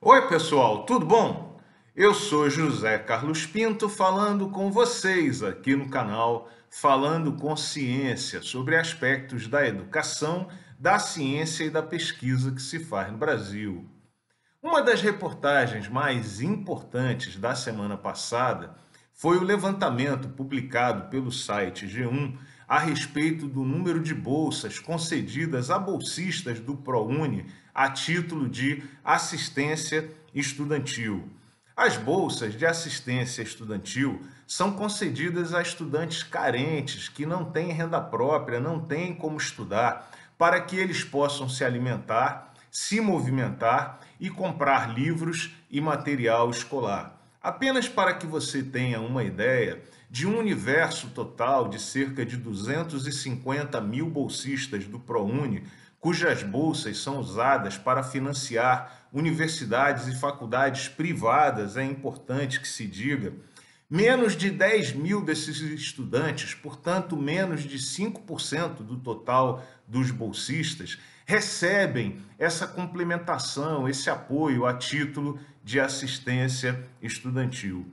Oi, pessoal, tudo bom? Eu sou José Carlos Pinto falando com vocês aqui no canal Falando com Ciência sobre aspectos da educação, da ciência e da pesquisa que se faz no Brasil. Uma das reportagens mais importantes da semana passada foi o levantamento publicado pelo site G1 a respeito do número de bolsas concedidas a bolsistas do ProUni a título de assistência estudantil. As bolsas de assistência estudantil são concedidas a estudantes carentes que não têm renda própria, não têm como estudar, para que eles possam se alimentar, se movimentar e comprar livros e material escolar. Apenas para que você tenha uma ideia de um universo total de cerca de 250 mil bolsistas do ProUni, cujas bolsas são usadas para financiar universidades e faculdades privadas, é importante que se diga, menos de 10 mil desses estudantes, portanto, menos de 5% do total dos bolsistas, recebem essa complementação, esse apoio a título de assistência estudantil.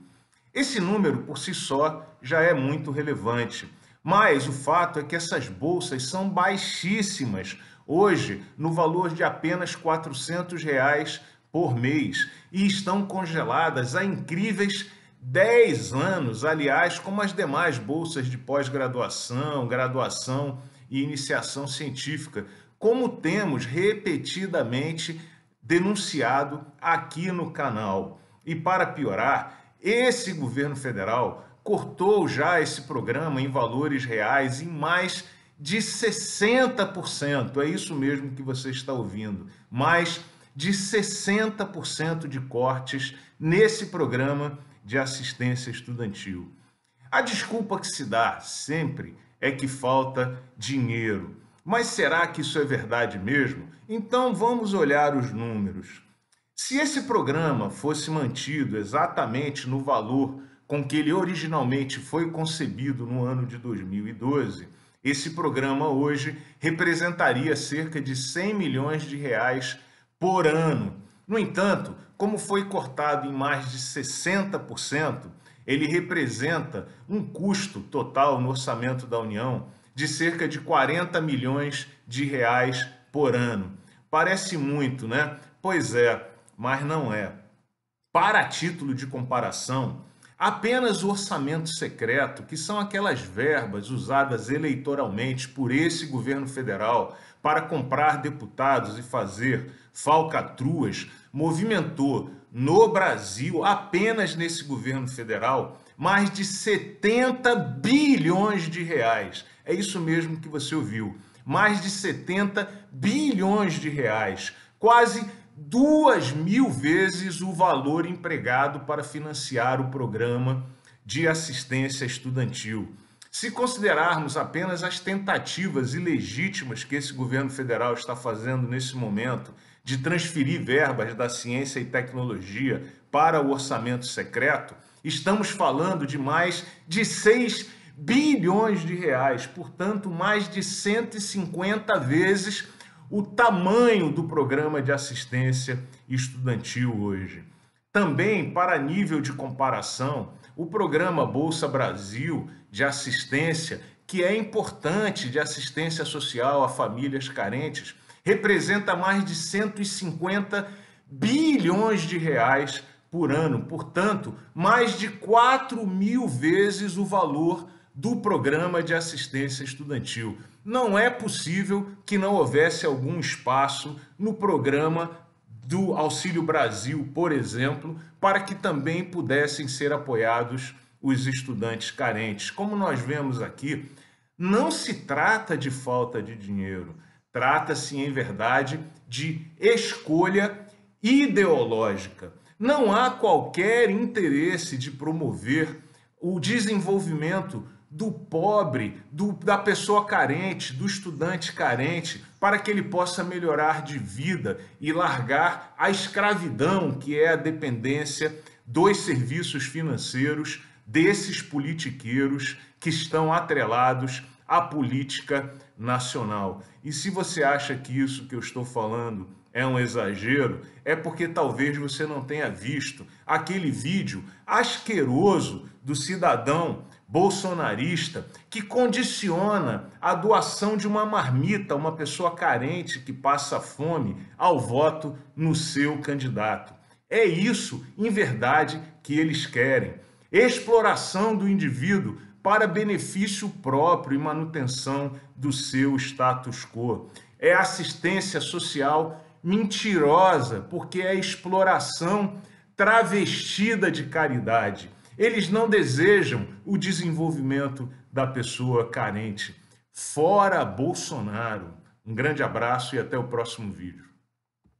Esse número por si só já é muito relevante, mas o fato é que essas bolsas são baixíssimas. Hoje no valor de apenas 400 reais por mês. E estão congeladas há incríveis 10 anos, aliás, como as demais bolsas de pós-graduação, graduação e iniciação científica, como temos repetidamente denunciado aqui no canal. E para piorar, esse governo federal cortou já esse programa em valores reais em mais de 60%. É isso mesmo que você está ouvindo. Mais de 60% de cortes nesse programa de assistência estudantil. A desculpa que se dá sempre é que falta dinheiro. Mas será que isso é verdade mesmo? Então vamos olhar os números. Se esse programa fosse mantido exatamente no valor com que ele originalmente foi concebido no ano de 2012, esse programa hoje representaria cerca de 100 milhões de reais por ano. No entanto, como foi cortado em mais de 60%, ele representa um custo total no orçamento da União de cerca de 40 milhões de reais por ano. Parece muito, né? Pois é, mas não é. Para título de comparação, apenas o orçamento secreto, que são aquelas verbas usadas eleitoralmente por esse governo federal para comprar deputados e fazer falcatruas, movimentou no Brasil, apenas nesse governo federal, mais de 70 bilhões de reais. É isso mesmo que você ouviu. Mais de 70 bilhões de reais. Quase duas mil vezes o valor empregado para financiar o programa de assistência estudantil. Se considerarmos apenas as tentativas ilegítimas que esse governo federal está fazendo nesse momento de transferir verbas da ciência e tecnologia para o orçamento secreto, estamos falando de mais de 6 bilhões de reais, portanto, mais de 150 vezes o tamanho do programa de assistência estudantil hoje. Também, para nível de comparação, o programa Bolsa Brasil de assistência, que é importante de assistência social a famílias carentes, representa mais de 150 bilhões de reais por ano, portanto, mais de 4 mil vezes o valor do programa de assistência estudantil. Não é possível que não houvesse algum espaço no programa do Auxílio Brasil, por exemplo, para que também pudessem ser apoiados os estudantes carentes. Como nós vemos aqui, não se trata de falta de dinheiro, trata-se, em verdade, de escolha ideológica. Não há qualquer interesse de promover o desenvolvimento do pobre, do, da pessoa carente, do estudante carente, para que ele possa melhorar de vida e largar a escravidão, que é a dependência dos serviços financeiros desses politiqueiros que estão atrelados à política nacional. E se você acha que isso que eu estou falando é um exagero, é porque talvez você não tenha visto aquele vídeo asqueroso do cidadão bolsonarista que condiciona a doação de uma marmita a uma pessoa carente que passa fome ao voto no seu candidato. É isso, em verdade, que eles querem. Exploração do indivíduo para benefício próprio e manutenção do seu status quo. É assistência social mentirosa, porque é exploração travestida de caridade. Eles não desejam o desenvolvimento da pessoa carente. Fora Bolsonaro. Um grande abraço e até o próximo vídeo.